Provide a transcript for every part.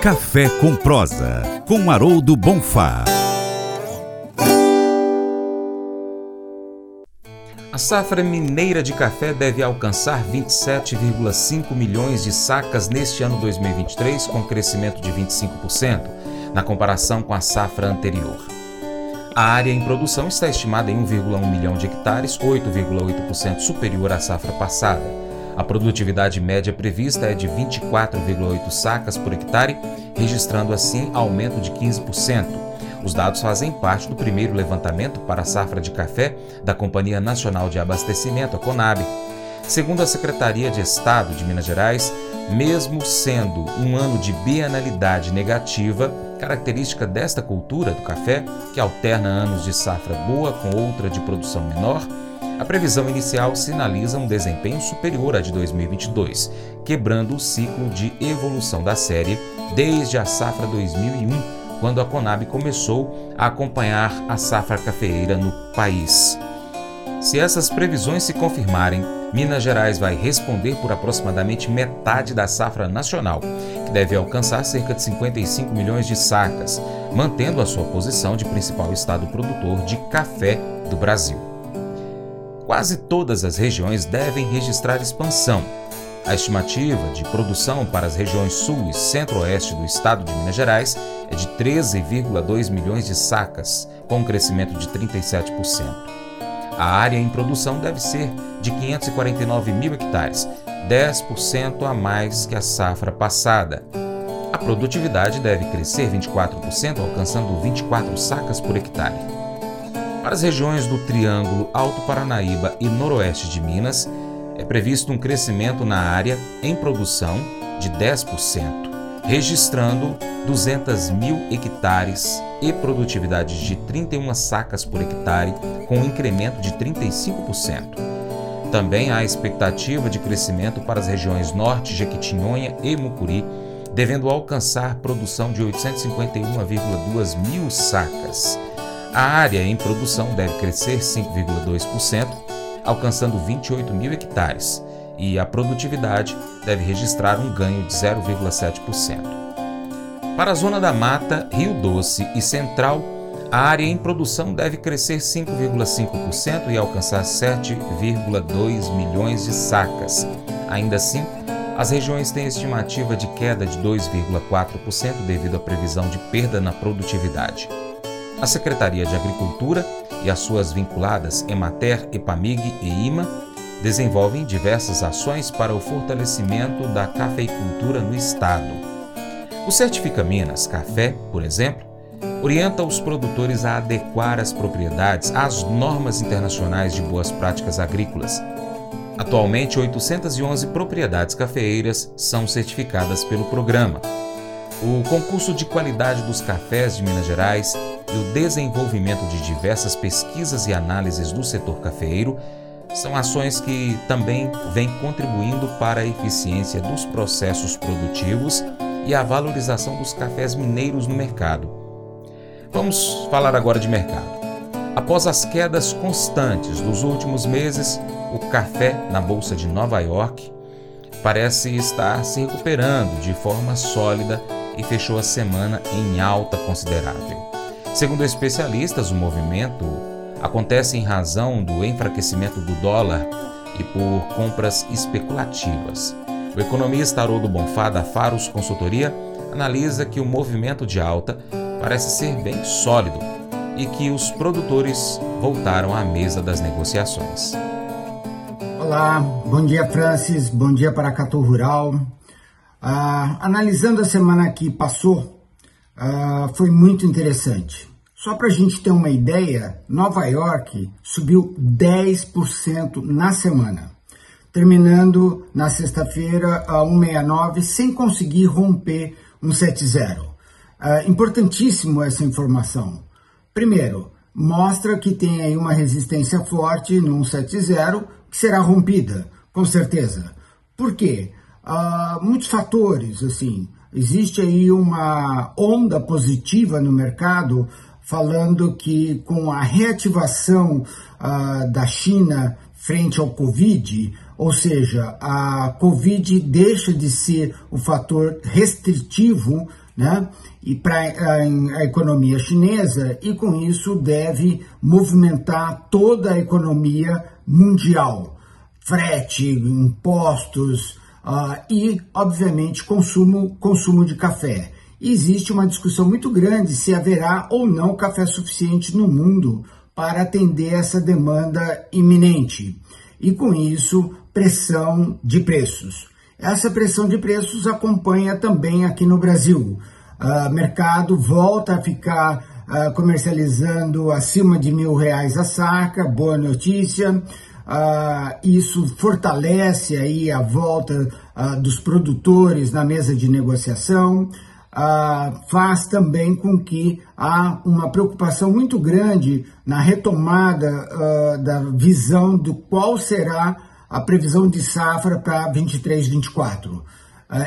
Café com Prosa, com Haroldo Bonfá. A safra mineira de café deve alcançar 27,5 milhões de sacas neste ano 2023, com crescimento de 25%, na comparação com a safra anterior. A área em produção está estimada em 1,1 milhão de hectares, 8,8% superior à safra passada. A produtividade média prevista é de 24,8 sacas por hectare, registrando assim aumento de 15%. Os dados fazem parte do primeiro levantamento para a safra de café da Companhia Nacional de Abastecimento, a Conab. Segundo a Secretaria de Estado de Minas Gerais, mesmo sendo um ano de bienalidade negativa, característica desta cultura do café, que alterna anos de safra boa com outra de produção menor, a previsão inicial sinaliza um desempenho superior à de 2022, quebrando o ciclo de evolução da série desde a safra 2001, quando a Conab começou a acompanhar a safra cafeeira no país. Se essas previsões se confirmarem, Minas Gerais vai responder por aproximadamente metade da safra nacional, que deve alcançar cerca de 55 milhões de sacas, mantendo a sua posição de principal estado produtor de café do Brasil. Quase todas as regiões devem registrar expansão. A estimativa de produção para as regiões sul e centro-oeste do estado de Minas Gerais é de 13,2 milhões de sacas, com um crescimento de 37%. A área em produção deve ser de 549 mil hectares, 10% a mais que a safra passada. A produtividade deve crescer 24%, alcançando 24 sacas por hectare. Para as regiões do Triângulo Alto Paranaíba e Noroeste de Minas, é previsto um crescimento na área em produção de 10% registrando 200 mil hectares e produtividade de 31 sacas por hectare, com um incremento de 35%. Também há expectativa de crescimento para as regiões Norte, Jequitinhonha e Mucuri, devendo alcançar produção de 851,2 mil sacas. A área em produção deve crescer 5,2%, alcançando 28 mil hectares e a produtividade deve registrar um ganho de 0,7%. Para a zona da mata, Rio Doce e Central, a área em produção deve crescer 5,5% e alcançar 7,2 milhões de sacas. Ainda assim, as regiões têm estimativa de queda de 2,4% devido à previsão de perda na produtividade. A Secretaria de Agricultura e as suas vinculadas Emater, Epamig e IMA desenvolvem diversas ações para o fortalecimento da cafeicultura no estado. O Certifica Minas Café, por exemplo, orienta os produtores a adequar as propriedades às normas internacionais de boas práticas agrícolas. Atualmente, 811 propriedades cafeeiras são certificadas pelo programa. O concurso de qualidade dos cafés de Minas Gerais e o desenvolvimento de diversas pesquisas e análises do setor cafeeiro são ações que também vêm contribuindo para a eficiência dos processos produtivos e a valorização dos cafés mineiros no mercado. Vamos falar agora de mercado. Após as quedas constantes dos últimos meses, o café na Bolsa de Nova York parece estar se recuperando de forma sólida e fechou a semana em alta considerável. Segundo especialistas, o movimento acontece em razão do enfraquecimento do dólar e por compras especulativas. O economista Haroldo Bonfá, da Faros Consultoria, analisa que o movimento de alta parece ser bem sólido e que os produtores voltaram à mesa das negociações. Olá, bom dia Francis, bom dia para Cato Rural. Ah, analisando a semana que passou, ah, foi muito interessante. Só para a gente ter uma ideia, Nova York subiu 10% na semana, terminando na sexta-feira a 1,69 sem conseguir romper 1,70. É importantíssimo essa informação. Primeiro, mostra que tem aí uma resistência forte no 170 que será rompida, com certeza. Por quê? Uh, muitos fatores, assim, existe aí uma onda positiva no mercado falando que com a reativação uh, da China frente ao Covid, ou seja, a Covid deixa de ser o fator restritivo né? E para a, a economia chinesa e com isso deve movimentar toda a economia mundial, frete, impostos uh, e, obviamente, consumo consumo de café. E existe uma discussão muito grande se haverá ou não café suficiente no mundo para atender essa demanda iminente. E com isso, pressão de preços. Essa pressão de preços acompanha também aqui no Brasil. Uh, mercado volta a ficar uh, comercializando acima de mil reais a saca, boa notícia. Uh, isso fortalece aí a volta dos produtores na mesa de negociação. faz também com que há uma preocupação muito grande na retomada da visão do qual será a previsão de safra para 23, 24.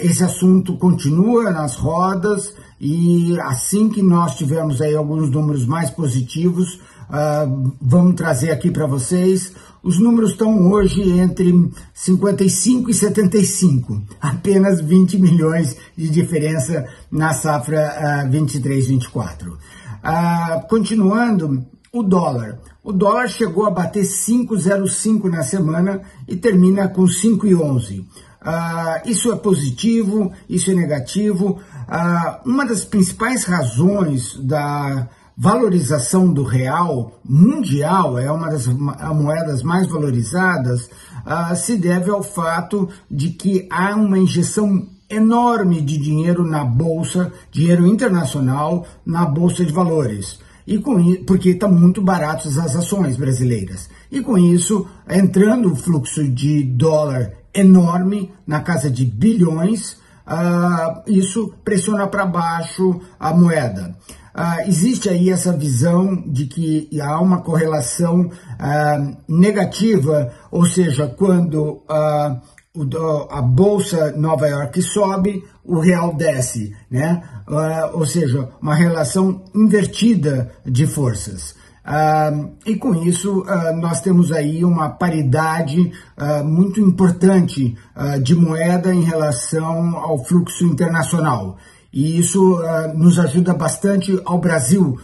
Esse assunto continua nas rodas e assim que nós tivermos aí alguns números mais positivos, uh, vamos trazer aqui para vocês. Os números estão hoje entre 55 e 75, apenas 20 milhões de diferença na safra uh, 23-24. Uh, continuando, o dólar. O dólar chegou a bater 5,05 na semana e termina com 5,11. Uh, ah, isso é positivo, isso é negativo. Uh, uma das principais razões da valorização do real mundial, é uma das moedas mais valorizadas, uh, se deve ao fato de que há uma injeção enorme de dinheiro na bolsa, dinheiro internacional, na bolsa de valores e com porque estão muito baratas as ações brasileiras. E com isso, entrando o fluxo de dólar enorme, na casa de bilhões, uh, isso pressiona para baixo a moeda. Uh, existe aí essa visão de que há uma correlação uh, negativa, ou seja, quando a bolsa Nova York sobe, o real desce, né? Uh, ou seja, uma relação invertida de forças. Uh, e com isso, uh, nós temos aí uma paridade muito importante de moeda em relação ao fluxo internacional. E isso nos ajuda bastante ao Brasil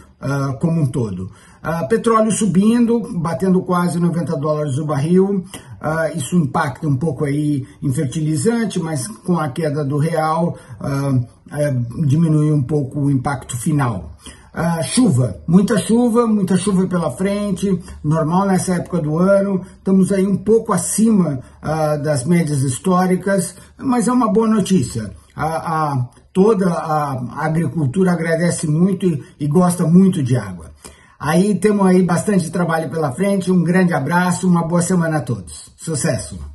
como um todo. Uh, petróleo subindo, batendo quase 90 dólares o barril. Uh, isso impacta um pouco aí em fertilizante, mas com a queda do real uh, diminui um pouco o impacto final. Uh, chuva, muita chuva, muita chuva pela frente, normal nessa época do ano. Estamos aí um pouco acima uh, das médias históricas, mas é uma boa notícia. A, a toda a agricultura agradece muito e, e gosta muito de água. Aí temos aí bastante trabalho pela frente. Um grande abraço, uma boa semana a todos. Sucesso!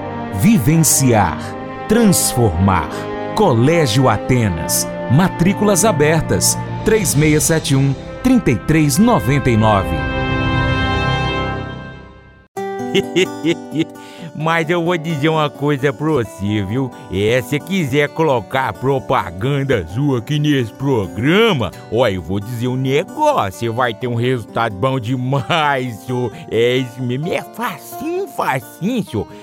vivenciar, transformar. Colégio Atenas. Matrículas abertas. 3671 3399. Mas eu vou dizer uma coisa pra você, viu? É, se quiser colocar propaganda sua aqui nesse programa, ó, eu vou dizer um negócio, vai ter um resultado bom demais, senhor. É isso mesmo, é facinho, facinho, senhor.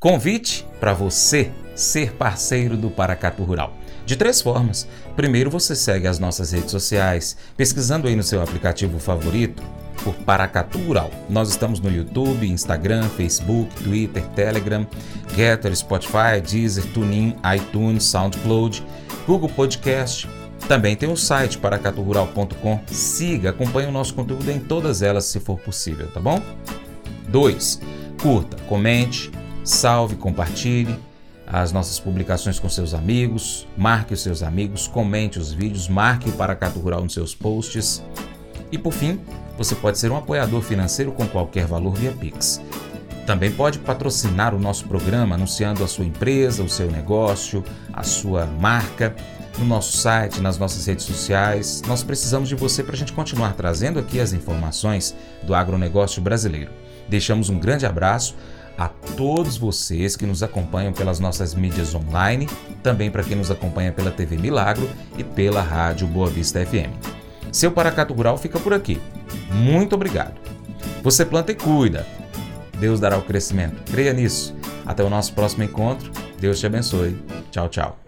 Convite para você ser parceiro do Paracatu Rural. De três formas. Primeiro, você segue as nossas redes sociais, pesquisando aí no seu aplicativo favorito por Paracatu Rural. Nós estamos no YouTube, Instagram, Facebook, Twitter, Telegram, Getter, Spotify, Deezer, TuneIn, iTunes, SoundCloud, Google Podcast. Também tem o site paracaturural.com. Siga, acompanhe o nosso conteúdo em todas elas se for possível, tá bom? 2. Curta, comente, salve, compartilhe as nossas publicações com seus amigos, marque os seus amigos, comente os vídeos, marque o Paracatu Rural nos seus posts. E por fim, você pode ser um apoiador financeiro com qualquer valor via Pix. Também pode patrocinar o nosso programa anunciando a sua empresa, o seu negócio, a sua marca no nosso site, nas nossas redes sociais. Nós precisamos de você para a gente continuar trazendo aqui as informações do agronegócio brasileiro. Deixamos um grande abraço a todos vocês que nos acompanham pelas nossas mídias online, também para quem nos acompanha pela TV Milagro e pela Rádio Boa Vista FM. Seu Paracato Rural fica por aqui. Muito obrigado. Você planta e cuida. Deus dará o crescimento. Creia nisso. Até o nosso próximo encontro. Deus te abençoe. Tchau, tchau.